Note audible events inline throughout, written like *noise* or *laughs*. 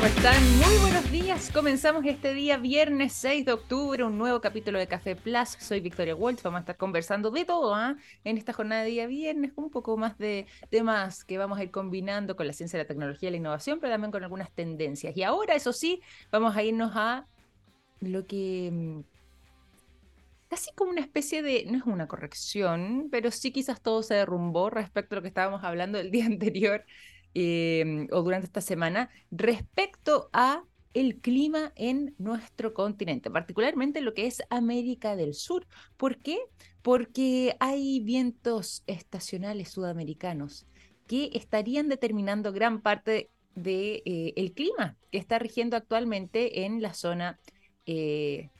¿Cómo están? Muy buenos días. Comenzamos este día, viernes 6 de octubre, un nuevo capítulo de Café Plus. Soy Victoria Walsh. Vamos a estar conversando de todo ¿ah? en esta jornada de día viernes, un poco más de temas que vamos a ir combinando con la ciencia, la tecnología y la innovación, pero también con algunas tendencias. Y ahora, eso sí, vamos a irnos a lo que mm, casi como una especie de, no es una corrección, pero sí quizás todo se derrumbó respecto a lo que estábamos hablando el día *laughs* anterior Em, o durante esta semana respecto a el clima en nuestro continente, particularmente lo que es América del Sur. ¿Por qué? Porque hay vientos estacionales sudamericanos que estarían determinando gran parte del de, eh, clima que está rigiendo actualmente en la zona eh,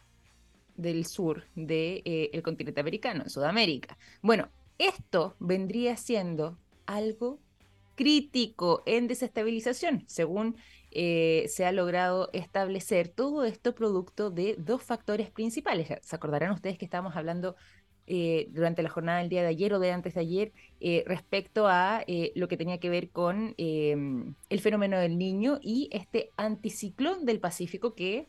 del sur del de, eh, continente americano, en Sudamérica. Bueno, esto vendría siendo algo crítico en desestabilización, según eh, se ha logrado establecer todo esto producto de dos factores principales. Se acordarán ustedes que estábamos hablando eh, durante la jornada del día de ayer o de antes de ayer eh, respecto a lo que tenía que ver con el fenómeno del niño y este anticiclón del Pacífico que,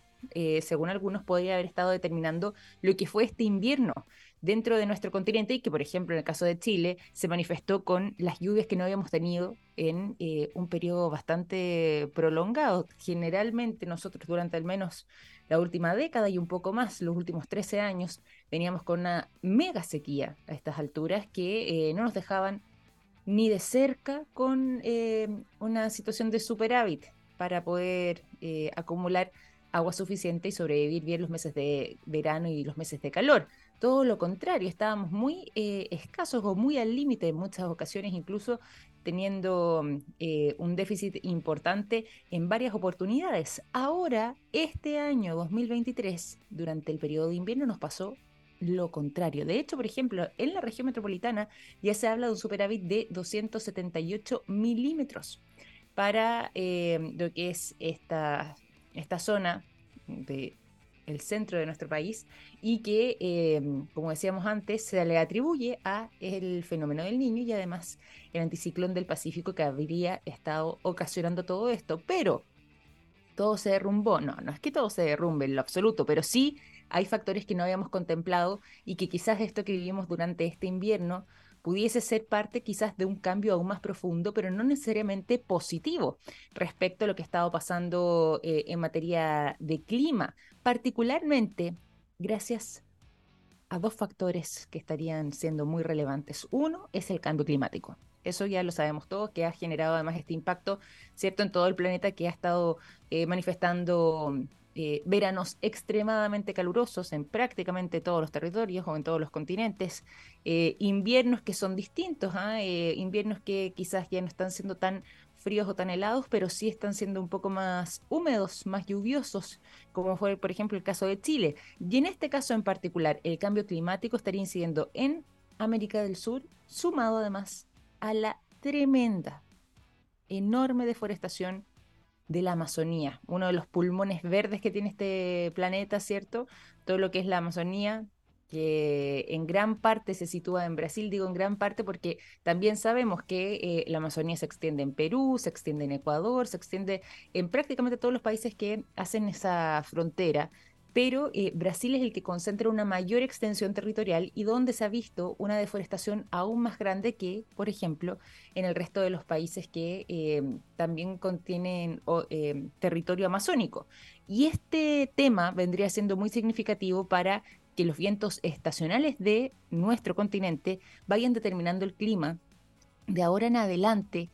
según algunos, podría haber estado determinando lo que fue este invierno dentro de nuestro continente y que, por ejemplo, en el caso de Chile, se manifestó con las lluvias que no habíamos tenido en eh, un periodo bastante prolongado. Generalmente nosotros durante al menos la última década y un poco más, los últimos 13 años, veníamos con una mega sequía a estas alturas que eh, no nos dejaban ni de cerca con eh, una situación de superávit para poder acumular agua suficiente y sobrevivir bien los meses de verano y los meses de calor. Todo lo contrario, estábamos muy eh, escasos o muy al límite en muchas ocasiones, incluso teniendo eh, un déficit importante en varias oportunidades. Ahora, este año 2023, durante el periodo de invierno, nos pasó lo contrario. De hecho, por ejemplo, en la región metropolitana ya se habla de un superávit de 278 milímetros para eh, lo que es esta, esta zona de el centro de nuestro país y que, em, como decíamos antes, se le atribuye a el fenómeno del niño y además el anticiclón del Pacífico que habría estado ocasionando todo esto. Pero todo se derrumbó. No, no es que todo se derrumbe en lo absoluto, pero sí hay factores que no habíamos contemplado y que quizás esto que vivimos durante este invierno pudiese ser parte quizás de un cambio aún más profundo, pero no necesariamente positivo respecto a lo que ha estado pasando eh, en materia de clima, particularmente gracias a dos factores que estarían siendo muy relevantes. Uno es el cambio climático. Eso ya lo sabemos todos, que ha generado además este impacto, ¿cierto?, en todo el planeta que ha estado eh, manifestando eh, veranos extremadamente calurosos en prácticamente todos los territorios o en todos los continentes, eh, inviernos que son distintos, ¿ah? eh, inviernos que quizás ya no están siendo tan fríos o tan helados, pero sí están siendo un poco más húmedos, más lluviosos, como fue, por ejemplo, el caso de Chile. Y en este caso en particular, el cambio climático estaría incidiendo en América del Sur, sumado además a la tremenda, enorme deforestación de la Amazonía, uno de los pulmones verdes que tiene este planeta, ¿cierto? Todo lo que es la Amazonía, que en gran parte se sitúa en Brasil, digo en gran parte porque también sabemos que eh, la Amazonía se extiende en Perú, se extiende en Ecuador, se extiende en prácticamente todos los países que hacen esa frontera pero eh, Brasil es el que concentra una mayor extensión territorial y donde se ha visto una deforestación aún más grande que, por ejemplo, en el resto de los países que eh, también contienen eh, territorio amazónico. Y este tema vendría siendo muy significativo para que los vientos estacionales de nuestro continente vayan determinando el clima de ahora en adelante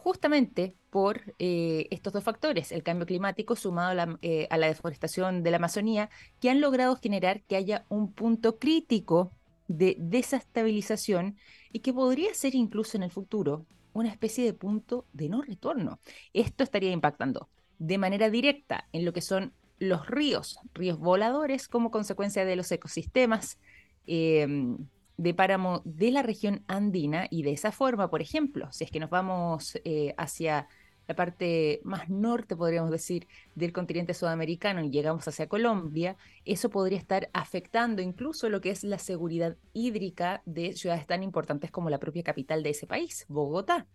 justamente por eh, estos dos factores, el cambio climático sumado eh, a la, deforestación de la Amazonía, que han logrado generar que haya un punto crítico de desestabilización y que podría ser incluso en el futuro una especie de punto de no retorno. Esto estaría impactando de manera directa en lo que son los ríos, ríos voladores como consecuencia de los ecosistemas, em, de páramo de la región andina y de esa forma, por ejemplo, si es que nos vamos eh, hacia la parte más norte, podríamos decir, del continente sudamericano y llegamos hacia Colombia, eso podría estar afectando incluso lo que es la seguridad hídrica de ciudades tan importantes como la propia capital de ese país, Bogotá.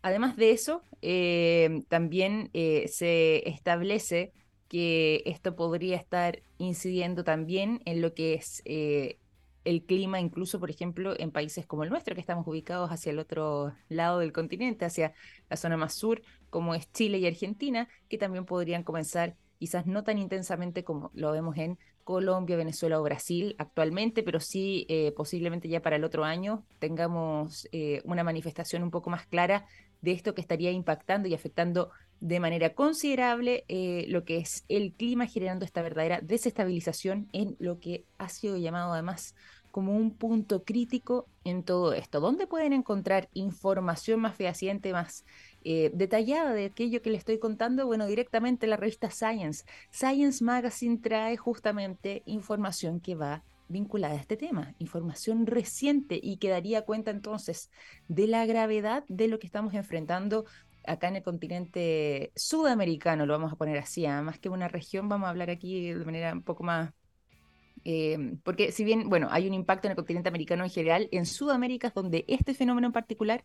además de eso, eh, también eh, se establece que esto podría estar incidiendo también en lo que es el clima, incluso, por ejemplo, en países como el nuestro, que estamos ubicados hacia el otro lado del continente, hacia la zona más sur, como es Chile y Argentina, que también podrían comenzar quizás no tan intensamente como lo vemos en Colombia, Venezuela o Brasil actualmente, pero sí eh, posiblemente ya para el otro año tengamos eh, una manifestación un poco más clara de esto que estaría impactando y afectando de manera considerable eh, lo que es el clima, generando esta verdadera desestabilización en lo que ha sido llamado además como un punto crítico en todo esto. ¿Dónde pueden encontrar información más fehaciente, más eh, detallada de aquello que le estoy contando, bueno, directamente la revista Science. Science Magazine trae justamente información que va vinculada a este tema, información reciente y que daría cuenta entonces de la gravedad de lo que estamos enfrentando acá en el continente sudamericano, lo vamos a poner así, ¿ah? más que una región, vamos a hablar aquí de manera un poco más eh, porque si bien, bueno, hay un impacto en el continente americano en general, en Sudamérica es donde este fenómeno en particular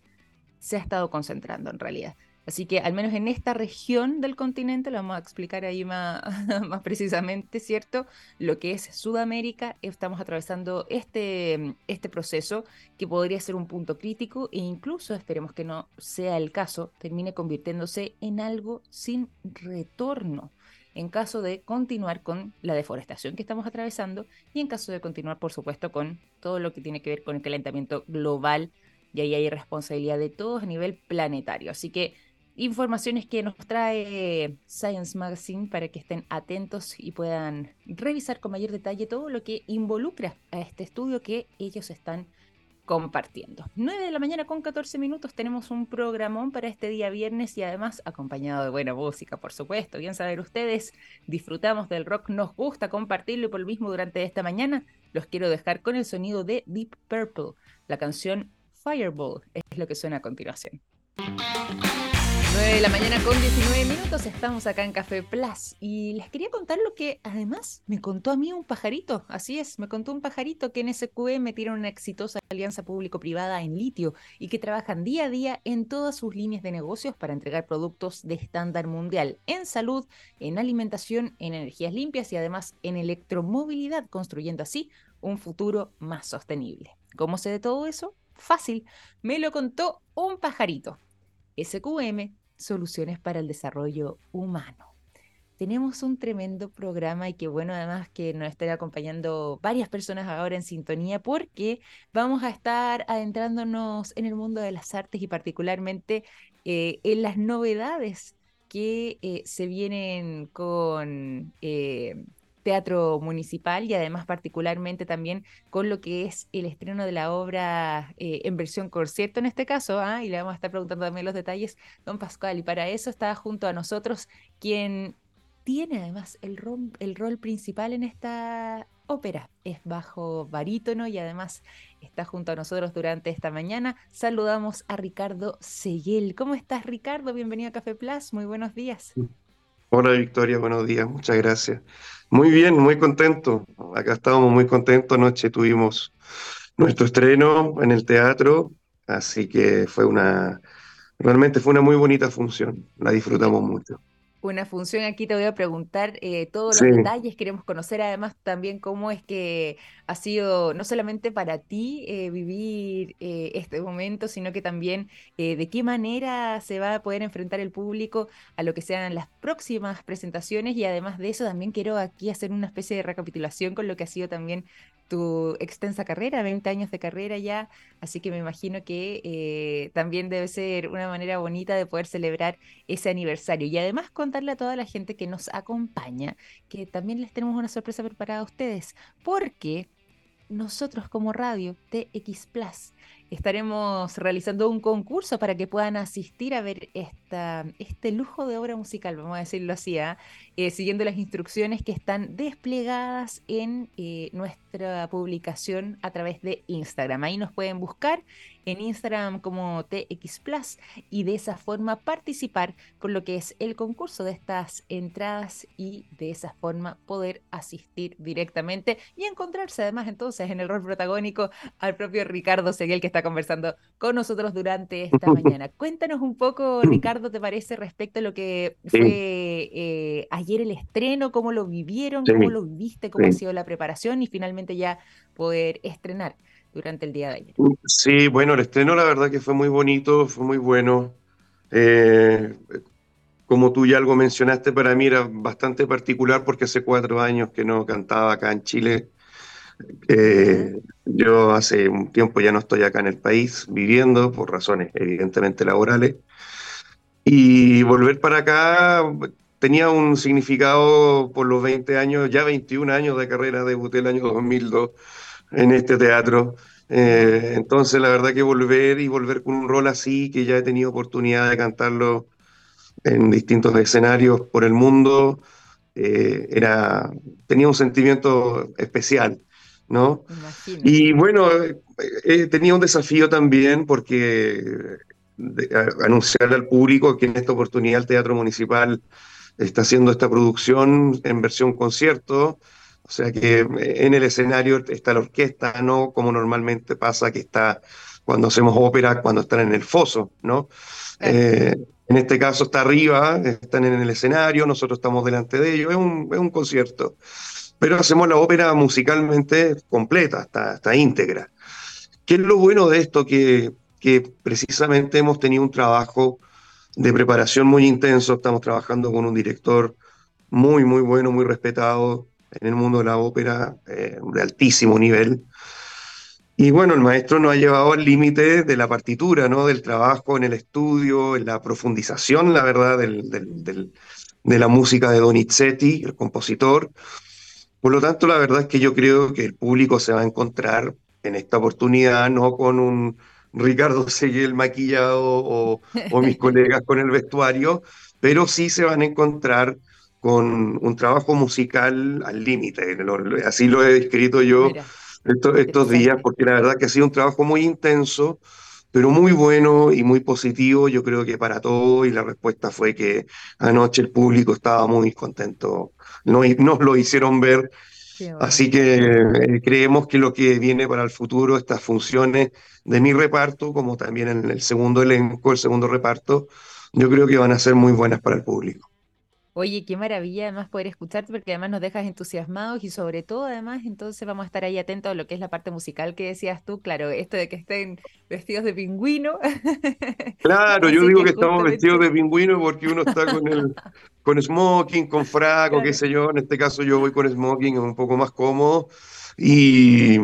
se ha estado concentrando en realidad. Así que al menos en esta región del continente, lo vamos a explicar ahí más, *laughs* más precisamente, ¿cierto? Lo que es Sudamérica, estamos atravesando este, este proceso que podría ser un punto crítico e incluso, esperemos que no sea el caso, termine convirtiéndose en algo sin retorno en caso de continuar con la deforestación que estamos atravesando y en caso de continuar, por supuesto, con todo lo que tiene que ver con el calentamiento global y ahí hay responsabilidad de todos a nivel planetario. Así que informaciones que nos trae Science Magazine para que estén atentos y puedan revisar con mayor detalle todo lo que involucra a este estudio que ellos están compartiendo. 9 de la mañana con 14 minutos tenemos un programón para este día viernes y además acompañado de buena música, por supuesto. Bien saber ustedes, disfrutamos del rock, nos gusta compartirlo y por lo mismo durante esta mañana los quiero dejar con el sonido de Deep Purple, la canción Fireball es lo que suena a continuación. 9 de la mañana con 19 minutos, estamos acá en Café Plus y les quería contar lo que además me contó a mí un pajarito, así es, me contó un pajarito que en SQM tiene una exitosa alianza público-privada en litio y que trabajan día a día en todas sus líneas de negocios para entregar productos de estándar mundial en salud, en alimentación, en energías limpias y además en electromovilidad, construyendo así un futuro más sostenible. ¿Cómo sé de todo eso? Fácil, me lo contó un pajarito. SQM, Soluciones para el Desarrollo Humano. Tenemos un tremendo programa y qué bueno además que nos estén acompañando varias personas ahora en sintonía porque vamos a estar adentrándonos en el mundo de las artes y particularmente eh, en las novedades que eh, se vienen con eh, teatro municipal y además particularmente también con lo que es el estreno de la obra eh, en versión concierto en este caso, ¿ah? y le vamos a estar preguntando también los detalles, don Pascual, y para eso está junto a nosotros quien tiene además el rol, principal en esta ópera, es bajo barítono y además está junto a nosotros durante esta mañana. Saludamos a Ricardo Seguel. ¿Cómo estás Ricardo? Bienvenido a Café Plus, muy buenos días. Hola Victoria, buenos días, muchas gracias. Muy bien, muy contento. Acá estábamos muy contentos. Anoche tuvimos nuestro estreno en el teatro, así que fue una, realmente fue una muy bonita función. La disfrutamos mucho una función. Aquí te voy a preguntar eh, todos los detalles. Queremos conocer además también cómo es que ha sido, no solamente para ti eh, vivir eh, este momento, sino que también de qué manera se va a poder enfrentar el público a lo que sean las próximas presentaciones. Y además de eso, también quiero aquí hacer una especie de recapitulación con lo que ha sido también tu extensa carrera, 20 años de carrera ya, así que me imagino que eh, también debe ser una manera bonita de poder celebrar ese aniversario y además contarle a toda la gente que nos acompaña que también les tenemos una sorpresa preparada a ustedes, porque nosotros como radio TX Plus. Estaremos realizando un concurso para que puedan asistir a ver este esta, este lujo de obra musical, vamos a decirlo así, ¿ah? eh, siguiendo las instrucciones que están desplegadas en eh, nuestra publicación a través de Instagram. Ahí nos pueden buscar en Instagram como TX Plus y de esa forma participar con lo que es el concurso de estas entradas y de esa forma poder asistir directamente y encontrarse además entonces en el rol protagónico al propio Ricardo Seguel que está conversando con nosotros durante esta *laughs* mañana. Cuéntanos un poco, Ricardo, ¿te parece respecto a lo que fue eh, ayer el estreno, cómo lo vivieron, cómo lo viste, cómo ha sido la preparación y finalmente ya poder estrenar? durante el día de ayer. Sí, bueno, el estreno la verdad que fue muy bonito, fue muy bueno. Eh, como tú ya algo mencionaste, para mí era bastante particular porque hace cuatro años que no cantaba acá en Chile. Eh, yo hace un tiempo ya no estoy acá en el país viviendo por razones evidentemente laborales. Y volver para acá tenía un significado por los 20 años, ya 21 años de carrera, debuté el año 2002 en este teatro. Eh, entonces, la verdad que volver y volver con un rol así, que ya he tenido oportunidad de cantarlo en distintos escenarios por el mundo, eh, era, tenía un sentimiento especial, ¿no? Y bueno, eh, tenía un desafío también porque anunciarle al público que en esta oportunidad el Teatro Municipal está haciendo esta producción en versión concierto, o sea que en el escenario está la orquesta, no como normalmente pasa que está cuando hacemos ópera, cuando están en el foso, ¿no? Eh, en este caso está arriba, están en el escenario, nosotros estamos delante de ellos, es un, es un concierto. Pero hacemos la ópera musicalmente completa, está, está íntegra. ¿Qué es lo bueno de esto? Que, que precisamente hemos tenido un trabajo de preparación muy intenso, estamos trabajando con un director muy, muy bueno, muy respetado, en el mundo de la ópera eh, de altísimo nivel. Y bueno, el maestro nos ha llevado al límite de la partitura, ¿no? Del trabajo en el estudio, en la profundización, la verdad, del, de la música de Donizetti, el compositor. Por lo tanto, la verdad es que yo creo que el público se va a encontrar en esta oportunidad, no con un Ricardo Seguel maquillado o, o mis colegas con el vestuario, pero sí se van a encontrar con un trabajo musical al límite. Así lo he descrito yo estos, días, porque la verdad que ha sido un trabajo muy intenso, pero muy bueno y muy positivo, yo creo que para todos, y la respuesta fue que anoche el público estaba muy contento, nos, nos lo hicieron ver. Así que eh, creemos que lo que viene para el futuro, estas funciones de mi reparto, como también en el segundo elenco, el segundo reparto, yo creo que van a ser muy buenas para el público. Oye, qué maravilla además poder escucharte porque además nos dejas entusiasmados y sobre todo además entonces vamos a estar ahí atentos a lo que es la parte musical que decías tú, claro, esto de que estén vestidos de pingüino. *laughs* Claro, yo digo que, estamos vestidos de pingüino porque uno está con el *laughs* con smoking, con fraco, qué sé yo, en este caso yo voy con smoking, es un poco más cómodo. Y,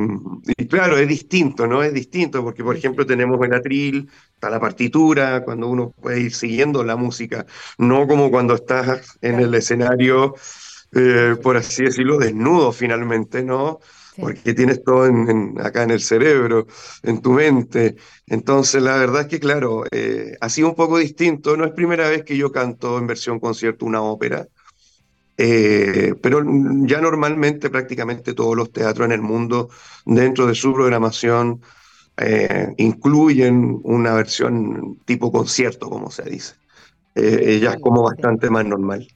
claro, es distinto, ¿no? Es distinto porque, por ejemplo, tenemos el atril, está la partitura, cuando uno puede ir siguiendo la música, no como cuando estás en el escenario, eh, por así decirlo, desnudo finalmente, ¿no? Porque tienes todo acá en el cerebro, en tu mente. Entonces, la verdad es que, claro, eh, ha sido un poco distinto. No es primera vez que yo canto en versión concierto una ópera. Eh, pero ya normalmente prácticamente todos los teatros en el mundo, dentro de su programación, eh, incluyen una versión tipo concierto, como se dice. Eh, ya es como bastante más normal.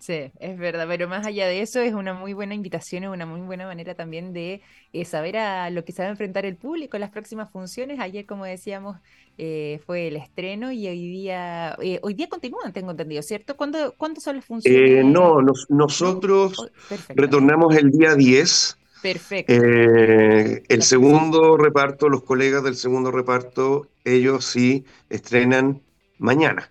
Sí, es verdad, pero más allá de eso es una muy buena invitación, es una muy buena manera también de eh, saber a lo que se va a enfrentar el público en las próximas funciones. Ayer, como decíamos, eh, fue el estreno y hoy día, eh, hoy día continúan, tengo entendido, ¿cierto? ¿Cuándo, ¿cuándo son las funciones? no, nosotros oh, retornamos el día 10. Perfecto. el segundo reparto, los colegas del segundo reparto, ellos sí estrenan mañana.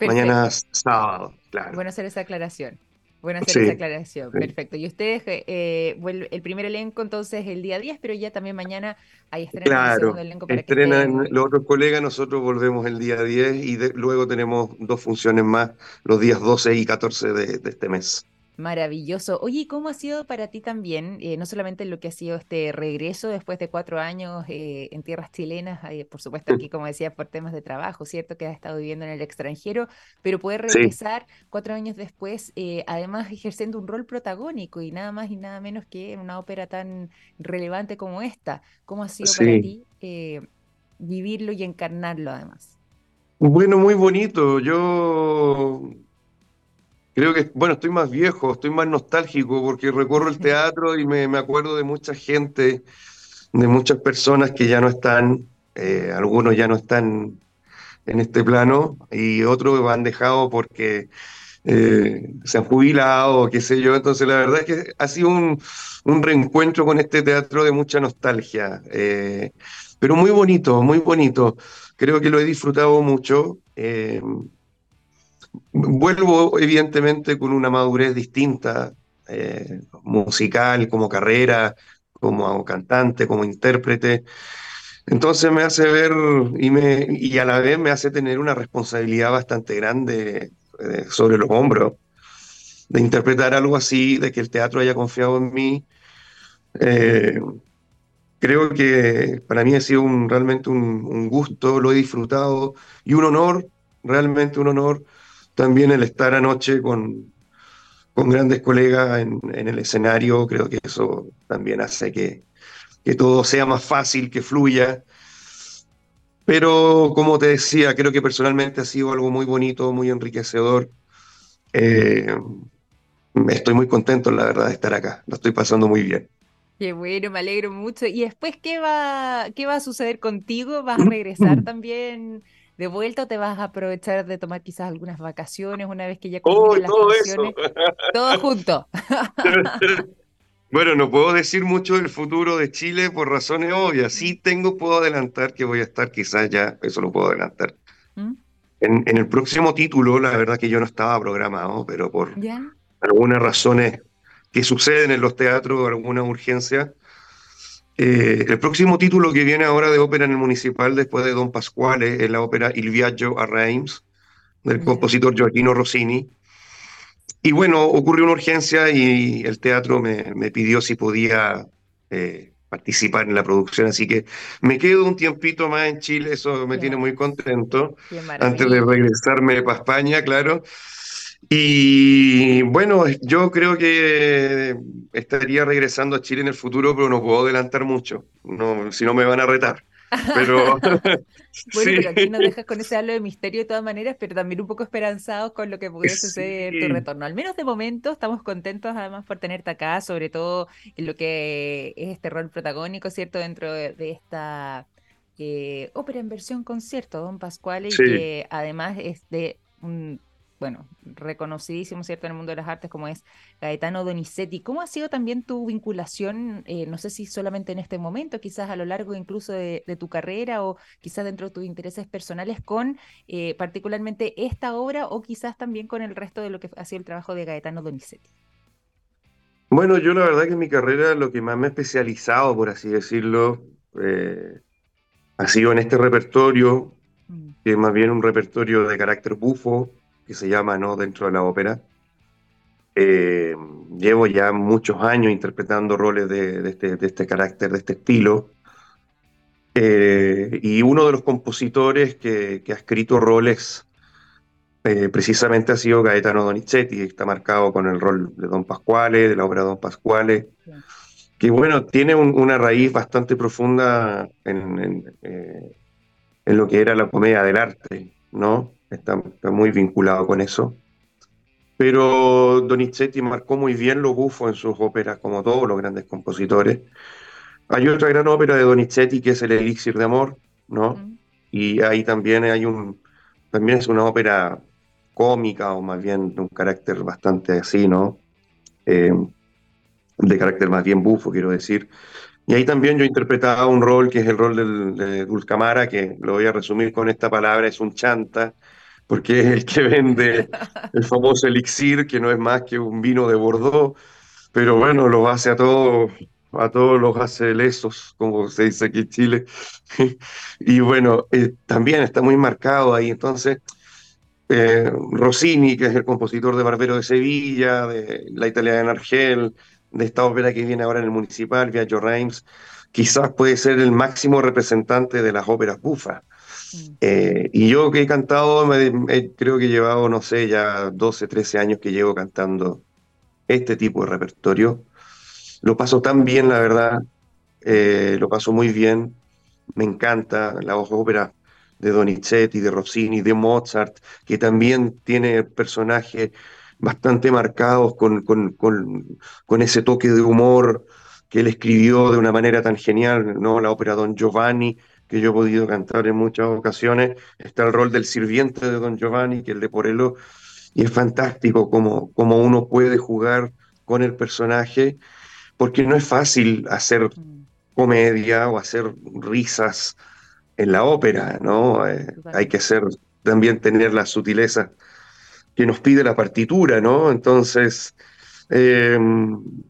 Mañana sábado. Bueno hacer esa aclaración. Bueno hacer esa aclaración. Perfecto. Y ustedes, eh, el primer elenco entonces el día 10, pero ya también mañana hay estrenan claro, el segundo elenco. Para estrenan los otros colegas, nosotros volvemos el día 10 y luego tenemos dos funciones más los días 12 y 14 de, de este mes. Maravilloso. Oye, ¿cómo ha sido para ti también, eh, no solamente lo que ha sido este regreso después de cuatro años eh, en tierras chilenas, eh, por supuesto aquí, como decía, por temas de trabajo, ¿cierto? Que has estado viviendo en el extranjero, pero poder regresar cuatro años después, además ejerciendo un rol protagónico y nada más y nada menos que en una ópera tan relevante como esta. ¿Cómo ha sido para ti vivirlo y encarnarlo además? Bueno, muy bonito. Yo Creo que, bueno, estoy más viejo, estoy más nostálgico porque recorro el teatro y me, acuerdo de mucha gente, de muchas personas que ya no están, eh, algunos ya no están en este plano y otros han dejado porque eh, se han jubilado, qué sé yo. Entonces, la verdad es que ha sido un, reencuentro con este teatro de mucha nostalgia, eh, pero muy bonito, muy bonito. Creo que lo he disfrutado mucho. Vuelvo evidentemente con una madurez distinta, eh, musical, como carrera, como cantante, como intérprete. Entonces me hace ver y, me, y a la vez me hace tener una responsabilidad bastante grande eh, sobre los hombros, de interpretar algo así, de que el teatro haya confiado en mí. Eh, creo que para mí ha sido un, realmente un, un gusto, lo he disfrutado y un honor, realmente un honor también el estar anoche con, con grandes colegas en, el escenario, creo que eso también hace que, que todo sea más fácil, que fluya. Pero como te decía, creo que personalmente ha sido algo muy bonito, muy enriquecedor. Eh, estoy muy contento, la verdad, de estar acá. Lo estoy pasando muy bien. Qué bueno, me alegro mucho. ¿Y después qué va, qué va a suceder contigo? ¿Vas a *clears throat* regresar también de vuelta o te vas a aprovechar de tomar quizás algunas vacaciones una vez que ya oh, las todo Eso. Todo junto. *laughs* bueno, no puedo decir mucho del futuro de Chile por razones obvias. Sí tengo, puedo adelantar que voy a estar quizás ya, eso lo puedo adelantar. ¿Mm? En, el próximo título, la verdad que yo no estaba programado, pero por algunas razones que suceden en los teatros, alguna urgencia, eh, el próximo título que viene ahora de ópera en el municipal después de Don Pasquale es la ópera Il Viaggio a Reims del compositor Gioacchino Rossini. Y bueno, ocurrió una urgencia y el teatro me, pidió si podía eh, participar en la producción, así que me quedo un tiempito más en Chile, eso me tiene muy contento, antes de regresarme para España, claro. Y bueno, yo creo que estaría regresando a Chile en el futuro, pero no puedo adelantar mucho, no, si no me van a retar. Pero, *laughs* bueno, *laughs* pero aquí nos dejas con ese halo de misterio de todas maneras, pero también un poco esperanzados con lo que pudiera suceder tu retorno. Al menos de momento estamos contentos además por tenerte acá, sobre todo en lo que es este rol protagónico, ¿cierto? Dentro de, esta eh, ópera en versión concierto, Don Pascual, y que además es de un bueno, reconocidísimo, ¿cierto?, en el mundo de las artes, como es Gaetano Donizetti. ¿Cómo ha sido también tu vinculación, eh, no sé si solamente en este momento, quizás a lo largo incluso de, tu carrera o quizás dentro de tus intereses personales con eh, particularmente esta obra o quizás también con el resto de lo que ha sido el trabajo de Gaetano Donizetti? Bueno, yo la verdad que en mi carrera lo que más me he especializado, por así decirlo, eh, ha sido en este repertorio, mm. que es más bien un repertorio de carácter bufo, que se llama ¿no? dentro de la ópera. Eh, llevo ya muchos años interpretando roles de, este, de este, carácter, de este estilo. Eh, y uno de los compositores que, ha escrito roles eh, precisamente ha sido Gaetano Donizetti, que está marcado con el rol de Don Pasquale, de la obra Don Pasquale, que bueno, tiene una raíz bastante profunda en, en, en, lo que era la comedia del arte, ¿no? Está, muy vinculado con eso. Pero Donizetti marcó muy bien lo bufo en sus óperas, como todos los grandes compositores. Hay otra gran ópera de Donizetti que es El Elixir de Amor, ¿no? Y ahí también hay un, también es una ópera cómica o más bien de un carácter bastante así, ¿no? Eh, de carácter más bien bufo, quiero decir. Y ahí también yo interpretaba un rol que es el rol del, de Dulcamara, que lo voy a resumir con esta palabra, es un chanta, porque es el que vende el famoso elixir, que no es más que un vino de Bordeaux, pero bueno, lo hace a todos, a todos los hace lesos, como se dice aquí en Chile. *laughs* y bueno, eh, también está muy marcado ahí, entonces eh, Rossini, que es el compositor de Barbero de Sevilla, de La Italiana en Argel, de esta ópera que viene ahora en el Municipal, Viaggio Reims, quizás puede ser el máximo representante de las óperas bufas. Eh, y yo que he cantado, creo que he llevado, no sé, ya 12, 13 años que llevo cantando este tipo de repertorio. Lo paso tan bien, la verdad, eh, lo paso muy bien, me encanta la ópera de Donizetti, de Rossini, de Mozart, que también tiene personajes bastante marcados con, con, con, ese toque de humor que él escribió de una manera tan genial, ¿no? La ópera Don Giovanni, que yo he podido cantar en muchas ocasiones, está el rol del sirviente de Don Giovanni, que es el de Porello, y es fantástico como, como uno puede jugar con el personaje, porque no es fácil hacer comedia o hacer risas en la ópera, ¿no? Eh, hay que ser, también tener la sutileza que nos pide la partitura, ¿no? Entonces, eh,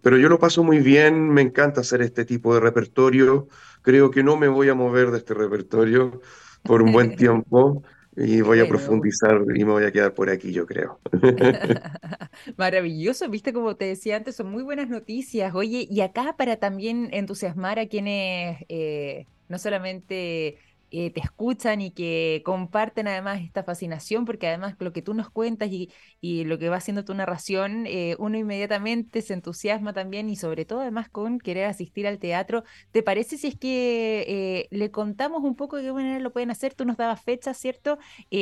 pero yo lo paso muy bien, me encanta hacer este tipo de repertorio, creo que no me voy a mover de este repertorio por un buen *laughs* tiempo y voy a profundizar y me voy a quedar por aquí, yo creo. *laughs* *laughs* Maravilloso, viste como te decía antes, son muy buenas noticias. Oye, y acá para también entusiasmar a quienes eh, no solamente eh, te escuchan y que comparten además esta fascinación, porque además lo que tú nos cuentas y, y lo que va haciendo tu narración, eh, uno inmediatamente se entusiasma también y sobre todo además con querer asistir al teatro. ¿Te parece si es que eh, le contamos un poco de qué manera lo pueden hacer? Tú nos dabas fecha, ¿cierto?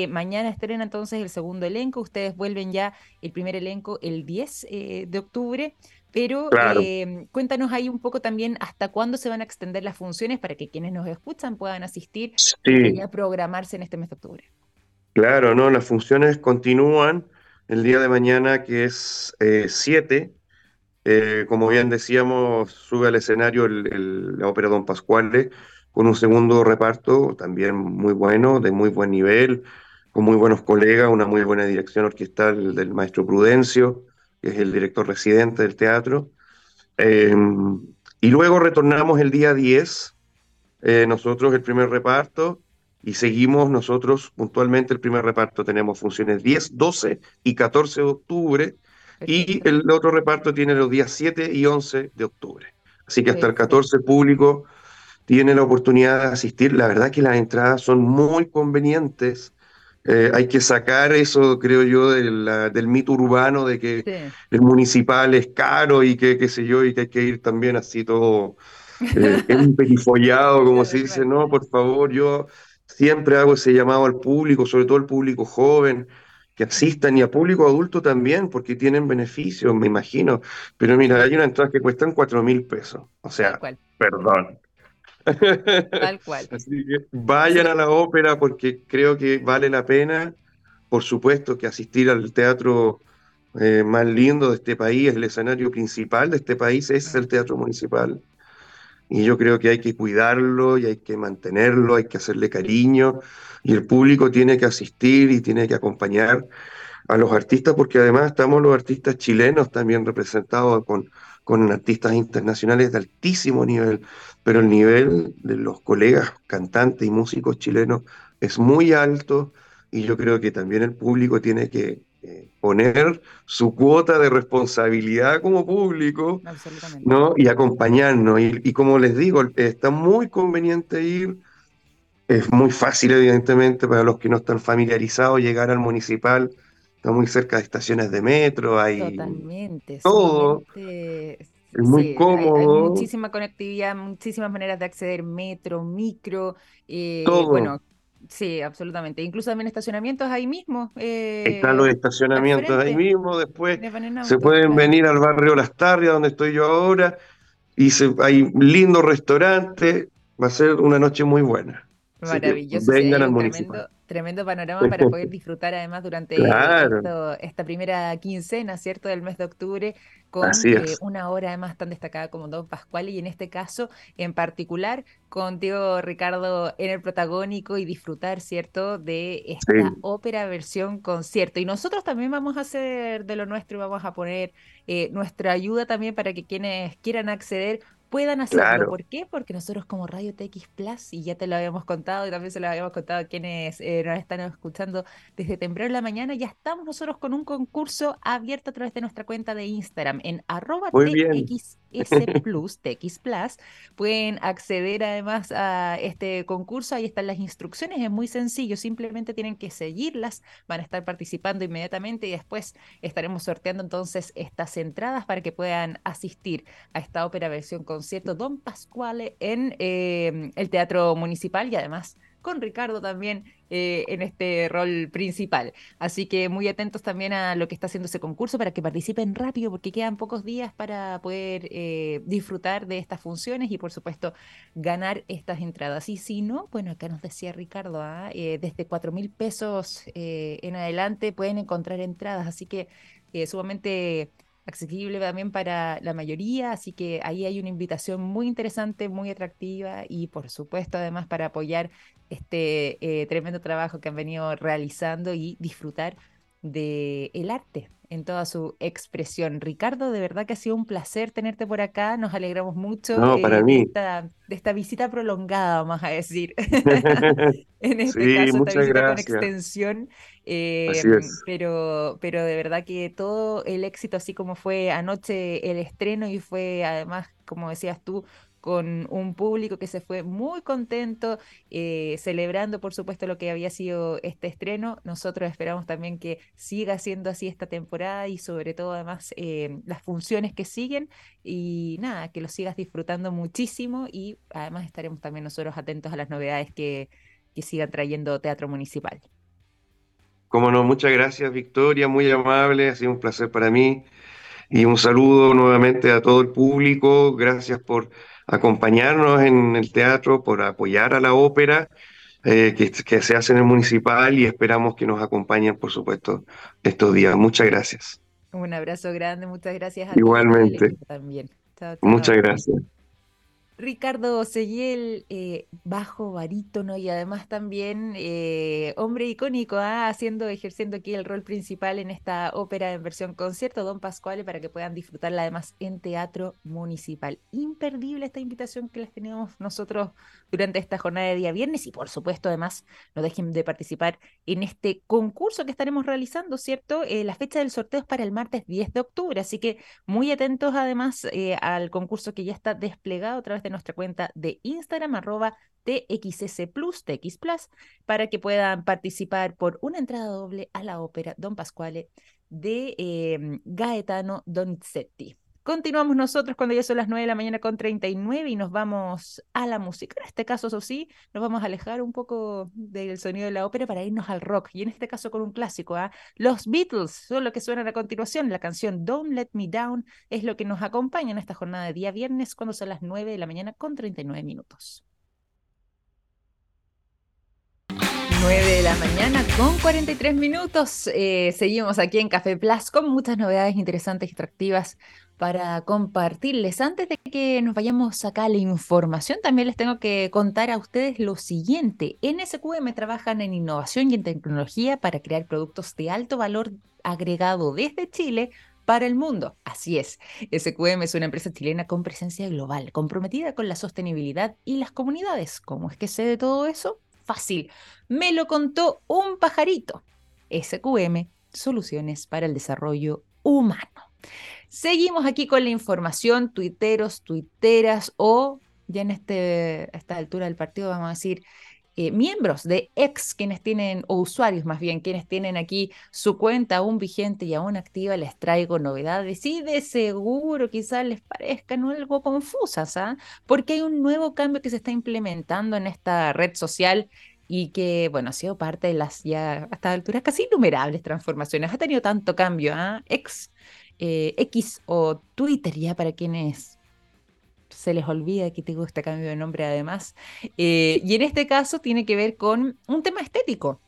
mañana estrena entonces el segundo elenco, ustedes vuelven ya el primer elenco el 10 de octubre. Pero em, cuéntanos ahí un poco también hasta cuándo se van a extender las funciones para que quienes nos escuchan puedan asistir y a programarse en este mes de octubre. Claro, no, las funciones continúan el día de mañana que es 7. Eh, eh, como bien decíamos, sube al escenario la ópera Don Pascuale con un segundo reparto también muy bueno, de muy buen nivel, con muy buenos colegas, una muy buena dirección orquestal del maestro Prudencio que es el director residente del teatro. Em, y luego retornamos el día 10, eh, nosotros el primer reparto, y seguimos nosotros puntualmente el primer reparto. Tenemos funciones 10, 12 y 14 de octubre, y el otro reparto tiene los días 7 y 11 de octubre. Así que hasta el 14 público tiene la oportunidad de asistir. La verdad que las entradas son muy convenientes. Eh, hay que sacar eso, creo yo, del mito urbano de que el municipal es caro y que, qué sé yo, y que hay que ir también así todo eh, *laughs* emperifollado, como se dice, no, por favor, yo siempre hago ese llamado al público, sobre todo al público joven, que asistan y a público adulto también, porque tienen beneficios, me imagino. Pero mira, hay una entrada que cuestan cuatro mil pesos. O sea, perdón. Tal cual. Vayan a la ópera porque creo que vale la pena. Por supuesto que asistir al teatro eh, más lindo de este país, el escenario principal de este país es el teatro municipal. Y yo creo que hay que cuidarlo y hay que mantenerlo, hay que hacerle cariño. Y el público tiene que asistir y tiene que acompañar a los artistas porque además estamos los artistas chilenos también representados con, con artistas internacionales de altísimo nivel pero el nivel de los colegas cantantes y músicos chilenos es muy alto y yo creo que también el público tiene que eh, poner su cuota de responsabilidad como público ¿no? y acompañarnos. Y, como les digo, está muy conveniente ir. Es muy fácil, evidentemente, para los que no están familiarizados, llegar al municipal. Está muy cerca de estaciones de metro, hay Totalmente, todo. Es muy cómodo. Hay, muchísima conectividad, muchísimas maneras de acceder, metro, micro, eh, bueno, sí, absolutamente. Incluso también estacionamientos ahí mismo. Eh, Están los estacionamientos ahí mismo, después se pueden venir al barrio Las Tarrias, donde estoy yo ahora, y se, hay lindo restaurante, va a ser una noche muy buena. Maravilloso. Vengan al municipio. Tremendo panorama *laughs* para poder disfrutar además durante esta primera quincena, ¿cierto?, del mes de octubre, con eh, una hora además tan destacada como Don Pascual y en este caso en particular contigo, Ricardo, en el protagónico y disfrutar, ¿cierto?, de esta ópera versión concierto. Y nosotros también vamos a hacer de lo nuestro y vamos a poner eh, nuestra ayuda también para que quienes quieran acceder puedan hacerlo. ¿Por qué? Porque nosotros como Radio TX Plus, y ya te lo habíamos contado y también se lo habíamos contado a quienes eh, nos están escuchando desde temprano en la mañana, ya estamos nosotros con un concurso abierto a través de nuestra cuenta de Instagram en arroba TXS Plus, TX Plus. Pueden acceder además a este concurso, ahí están las instrucciones, es muy sencillo, simplemente tienen que seguirlas, van a estar participando inmediatamente y después estaremos sorteando entonces estas entradas para que puedan asistir a esta ópera versión con concierto Don Pasquale en eh, el Teatro Municipal y además con Ricardo también eh, en este rol principal. Así que muy atentos también a lo que está haciendo ese concurso para que participen rápido porque quedan pocos días para poder eh, disfrutar de estas funciones y por supuesto ganar estas entradas. Y si no, bueno, acá nos decía Ricardo, ¿ah? desde cuatro mil pesos en adelante pueden encontrar entradas, así que sumamente accesible también para la mayoría, así que ahí hay una invitación muy interesante, muy atractiva y por supuesto además para apoyar este eh, tremendo trabajo que han venido realizando y disfrutar del el arte en toda su expresión. Ricardo, de verdad que ha sido un placer tenerte por acá, nos alegramos mucho eh, mí. De, esta, de, esta, visita prolongada, vamos a decir, *laughs* *laughs* en este caso, esta visita con extensión, eh, pero, pero de verdad que todo el éxito, así como fue anoche el estreno y fue además, como decías tú, con un público que se fue muy contento, eh, celebrando por supuesto lo que había sido este estreno. Nosotros esperamos también que siga siendo así esta temporada y sobre todo además eh, las funciones que siguen y nada, que lo sigas disfrutando muchísimo y además estaremos también nosotros atentos a las novedades que, que sigan trayendo Teatro Municipal. Como no, muchas gracias Victoria, muy amable, ha sido un placer para mí y un saludo nuevamente a todo el público, gracias por acompañarnos en el teatro, por apoyar a la ópera eh, que, se hace en el municipal y esperamos que nos acompañen, por supuesto, estos días. Muchas gracias. Un abrazo grande, muchas gracias a Igualmente. también. Muchas gracias. Ricardo Seguiel, eh, bajo, barítono y además también eh, hombre icónico, ¿ah? haciendo, ejerciendo aquí el rol principal en esta ópera en versión concierto, Don Pascuale, para que puedan disfrutarla además en Teatro Municipal. Imperdible esta invitación que les teníamos nosotros durante esta jornada de día viernes y por supuesto además no dejen de participar en este concurso que estaremos realizando, ¿cierto? Eh, la fecha del sorteo es para el martes 10 de octubre, así que muy atentos además al concurso que ya está desplegado a través de nuestra cuenta de Instagram, arroba TXS Plus, TX Plus, para que puedan participar por una entrada doble a la ópera Don Pasquale de eh, Gaetano Donizetti. Continuamos nosotros cuando ya son las 9 de la mañana con 39 y nos vamos a la música. En este caso, eso sí, nos vamos a alejar un poco del sonido de la ópera para irnos al rock. Y en este caso con un clásico. ¿ah? Los Beatles son lo que suenan a continuación. La canción Don't Let Me Down es lo que nos acompaña en esta jornada de día viernes cuando son las 9 de la mañana con 39 minutos. 9 de la mañana con 43 minutos. Eh, seguimos aquí en Café Plus con muchas novedades interesantes y atractivas para compartirles. Antes de que nos vayamos acá a la información, también les tengo que contar a ustedes lo siguiente. En SQM trabajan en innovación y en tecnología para crear productos de alto valor agregado desde Chile para el mundo. Así es, SQM es una empresa chilena con presencia global, comprometida con la sostenibilidad y las comunidades. ¿Cómo es que sé de todo eso? Fácil. Me lo contó un pajarito. SQM, soluciones para el desarrollo humano. Seguimos aquí con la información, tuiteros, tuiteras o ya en este, esta altura del partido vamos a decir eh, miembros de ex quienes tienen, o usuarios más bien, quienes tienen aquí su cuenta aún vigente y aún activa, les traigo novedades y de seguro quizás les parezcan algo confusas, ¿ah? porque hay un nuevo cambio que se está implementando en esta red social y que, bueno, ha sido parte de las ya hasta alturas casi innumerables transformaciones. Ha tenido tanto cambio, ¿ah? Ex eh, X o Twitter, ya para quienes se les olvida que tengo este cambio de nombre además. Eh, y en este caso tiene que ver con un tema estético.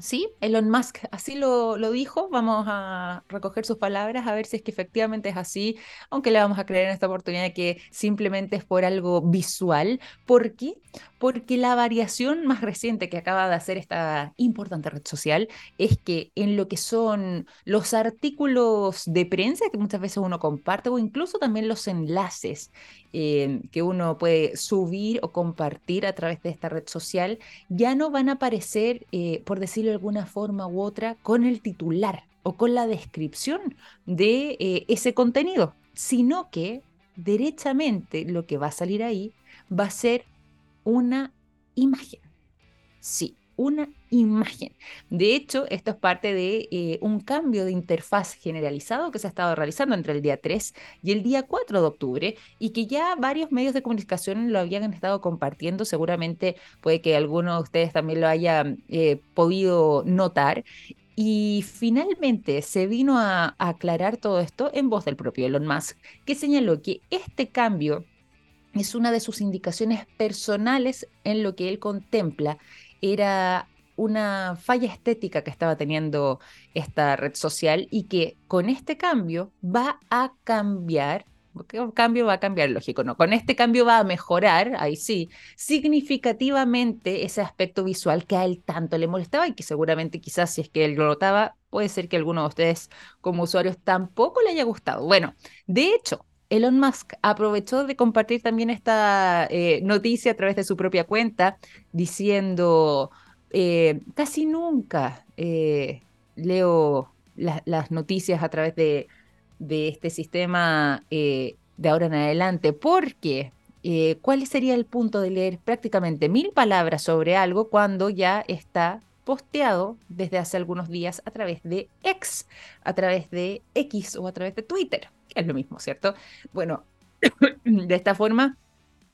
Sí, Elon Musk así lo, dijo. Vamos a recoger sus palabras a ver si es que efectivamente es así, aunque le vamos a creer en esta oportunidad que simplemente es por algo visual. ¿Por qué? Porque la variación más reciente que acaba de hacer esta importante red social es que en lo que son los artículos de prensa que muchas veces uno comparte o incluso también los enlaces eh, que uno puede subir o compartir a través de esta red social, ya no van a aparecer, eh, por decirlo de alguna forma u otra con el titular o con la descripción de eh, ese contenido, sino que derechamente lo que va a salir ahí va a ser una imagen. Sí, una imagen. De hecho, esto es parte de eh, un cambio de interfaz generalizado que se ha estado realizando entre el día 3 y el día 4 de octubre y que ya varios medios de comunicación lo habían estado compartiendo. Seguramente puede que alguno de ustedes también lo haya eh, podido notar. Y finalmente se vino a, a aclarar todo esto en voz del propio Elon Musk, que señaló que este cambio es una de sus indicaciones personales en lo que él contempla era una falla estética que estaba teniendo esta red social y que con este cambio va a cambiar, un cambio va a cambiar, lógico, no, con este cambio va a mejorar, ahí sí, significativamente ese aspecto visual que a él tanto le molestaba y que seguramente quizás si es que él lo notaba, puede ser que alguno de ustedes como usuarios tampoco le haya gustado. Bueno, de hecho, Elon Musk aprovechó de compartir también esta eh, noticia a través de su propia cuenta, diciendo, eh, casi nunca eh, leo las noticias a través de, de este sistema de ahora en adelante, porque ¿cuál sería el punto de leer prácticamente mil palabras sobre algo cuando ya está posteado desde hace algunos días a través de X, a través de X o a través de Twitter? Es lo mismo, ¿cierto? Bueno, *clears throat* de esta forma,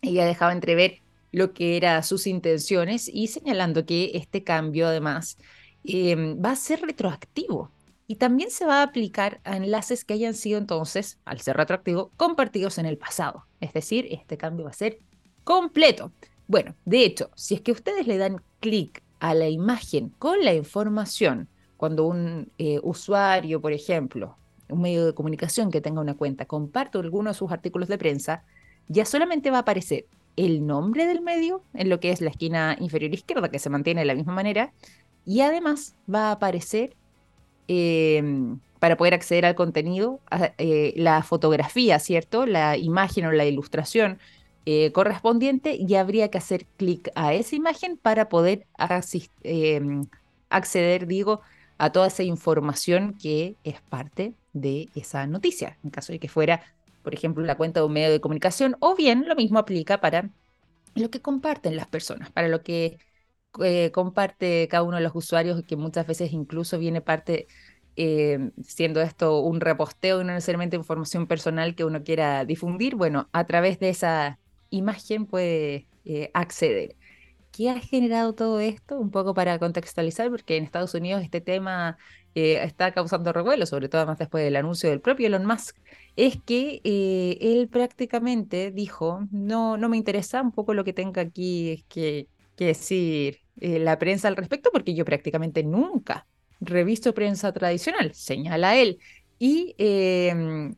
ella dejaba entrever lo que eran sus intenciones y señalando que este cambio además em, va a ser retroactivo y también se va a aplicar a enlaces que hayan sido entonces, al ser retroactivo, compartidos en el pasado. Es decir, este cambio va a ser completo. Bueno, de hecho, si es que ustedes le dan clic a la imagen con la información, cuando un eh, usuario, por ejemplo, un medio de comunicación que tenga una cuenta comparto alguno de sus artículos de prensa, ya solamente va a aparecer el nombre del medio en lo que es la esquina inferior izquierda, que se mantiene de la misma manera, y además va a aparecer, em, para poder acceder al contenido, eh, la fotografía, ¿cierto? La imagen o la ilustración eh, correspondiente, y habría que hacer clic a esa imagen para poder em, acceder, digo, a toda esa información que es parte de esa noticia, en caso de que fuera, por ejemplo, la cuenta de un medio de comunicación, o bien lo mismo aplica para lo que comparten las personas, para lo que eh, comparte cada uno de los usuarios, que muchas veces incluso viene parte, eh, siendo esto un reposteo y no necesariamente información personal que uno quiera difundir, bueno, a través de esa imagen puede eh, acceder. ¿Qué ha generado todo esto? Un poco para contextualizar, porque en Estados Unidos este tema eh, está causando revuelo, sobre todo más después del anuncio del propio Elon Musk, es que eh, él prácticamente dijo, no, no me interesa un poco lo que tenga aquí que, que decir eh, la prensa al respecto, porque yo prácticamente nunca revisto prensa tradicional, señala él. Y, em,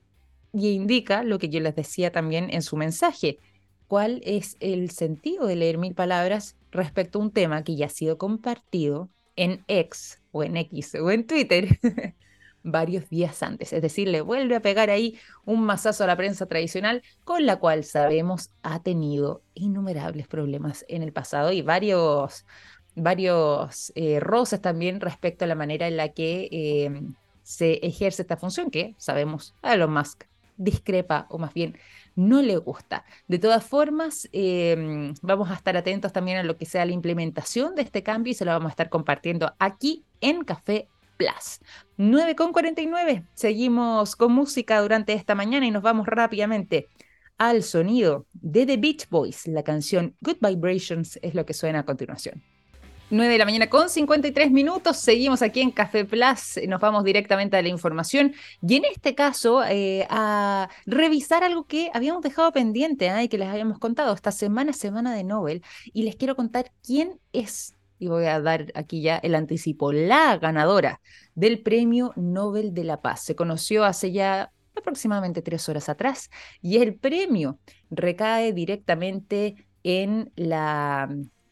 y indica lo que yo les decía también en su mensaje, cuál es el sentido de leer mil palabras respecto a un tema que ya ha sido compartido en X o en X o en Twitter *laughs* varios días antes. Es decir, le vuelve a pegar ahí un mazazo a la prensa tradicional con la cual sabemos ha tenido innumerables problemas en el pasado y varios, varios eh, roces también respecto a la manera en la que em, se ejerce esta función que sabemos Elon Musk discrepa o más bien no le gusta. De todas formas, em, vamos a estar atentos también a lo que sea la implementación de este cambio y se lo vamos a estar compartiendo aquí en Café Plus. 9.49. Seguimos con música durante esta mañana y nos vamos rápidamente al sonido de The Beach Boys. La canción Good Vibrations es lo que suena a continuación. 9 de la mañana con 53 minutos. Seguimos aquí en Café Plus. Nos vamos directamente a la información y en este caso eh, a revisar algo que habíamos dejado pendiente ¿eh? y que les habíamos contado esta semana, semana de Nobel. Y les quiero contar quién es y voy a dar aquí ya el anticipo, la ganadora del Premio Nobel de la Paz. Se conoció hace ya aproximadamente tres horas atrás y el premio recae directamente en la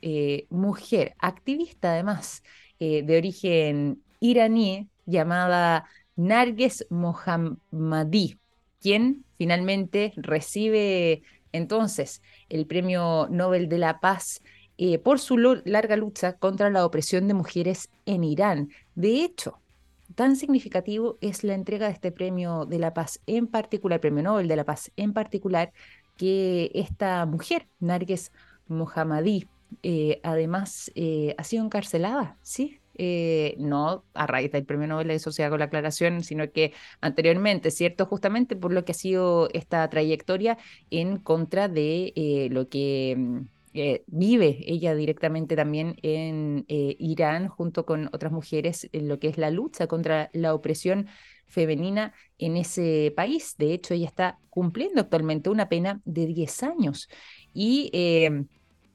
eh, mujer activista además eh, de origen iraní llamada Narges Mohammadi, quien finalmente recibe entonces el Premio Nobel de la Paz eh, por su larga lucha contra la opresión de mujeres en Irán. De hecho, tan significativo es la entrega de este Premio de la Paz en particular, Premio Nobel de la Paz en particular, que esta mujer, Narges Mohammadi, eh, además eh, ha sido encarcelada, ¿sí? no a raíz del premio Nobel, eso se hago la aclaración, sino que anteriormente, ¿cierto? Justamente por lo que ha sido esta trayectoria en contra de lo que mm, eh, vive ella directamente también en eh, Irán junto con otras mujeres en lo que es la lucha contra la opresión femenina en ese país. De hecho, ella está cumpliendo actualmente una pena de 10 años y eh,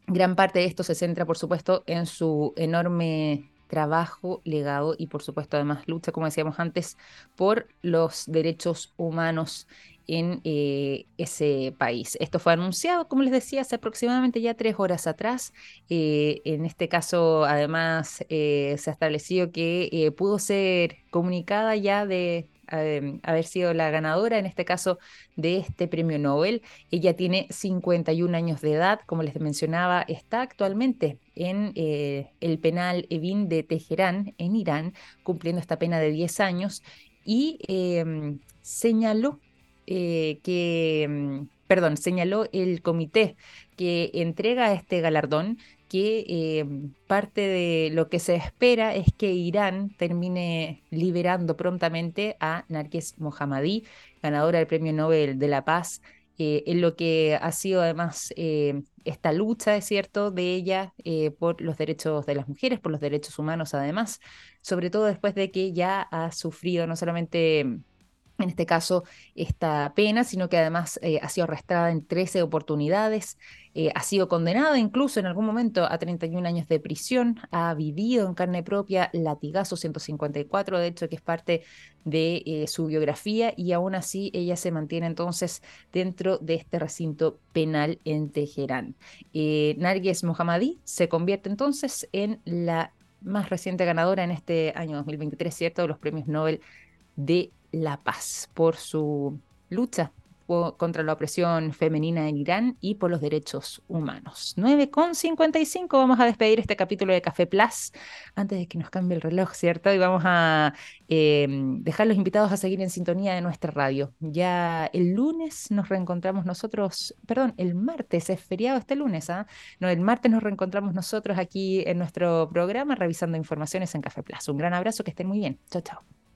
gran parte de esto se centra, por supuesto, en su enorme trabajo, legado y por supuesto además lucha, como decíamos antes, por los derechos humanos en eh, ese país. Esto fue anunciado, como les decía, hace aproximadamente ya tres horas atrás. Eh, en este caso, además, eh, se ha establecido que pudo ser comunicada ya de haber sido la ganadora, en este caso, de este premio Nobel. Ella tiene 51 años de edad, como les mencionaba, está actualmente en el penal Evin de Teherán, en Irán, cumpliendo esta pena de 10 años y em, señaló eh, que, mm, perdón, señaló el comité que entrega este galardón que eh, parte de lo que se espera es que Irán termine liberando prontamente a Narges Mohammadi, ganadora del Premio Nobel de la Paz, eh, en lo que ha sido además esta lucha, es cierto, de ella por los derechos de las mujeres, por los derechos humanos además, sobre todo después de que ya ha sufrido no solamente en este caso, esta pena, sino que además eh, ha sido arrestada en 13 oportunidades, eh, ha sido condenada incluso en algún momento a 31 años de prisión, ha vivido en carne propia latigazo 154, de hecho, que es parte de eh, su biografía, y aún así ella se mantiene entonces dentro de este recinto penal en Teherán. Narges Mohammadi se convierte entonces en la más reciente ganadora en este año 2023, ¿cierto?, de los premios Nobel de la paz, por su lucha contra la opresión femenina en Irán y por los derechos humanos. 9.55, vamos a despedir este capítulo de Café Plus antes de que nos cambie el reloj, ¿cierto? Y vamos a eh, dejar los invitados a seguir en sintonía de nuestra radio. Ya el lunes nos reencontramos nosotros, perdón, el martes, es feriado este lunes, ¿ah? No, el martes nos reencontramos nosotros aquí en nuestro programa revisando informaciones en Café Plus. Un gran abrazo, que estén muy bien. Chao, chao.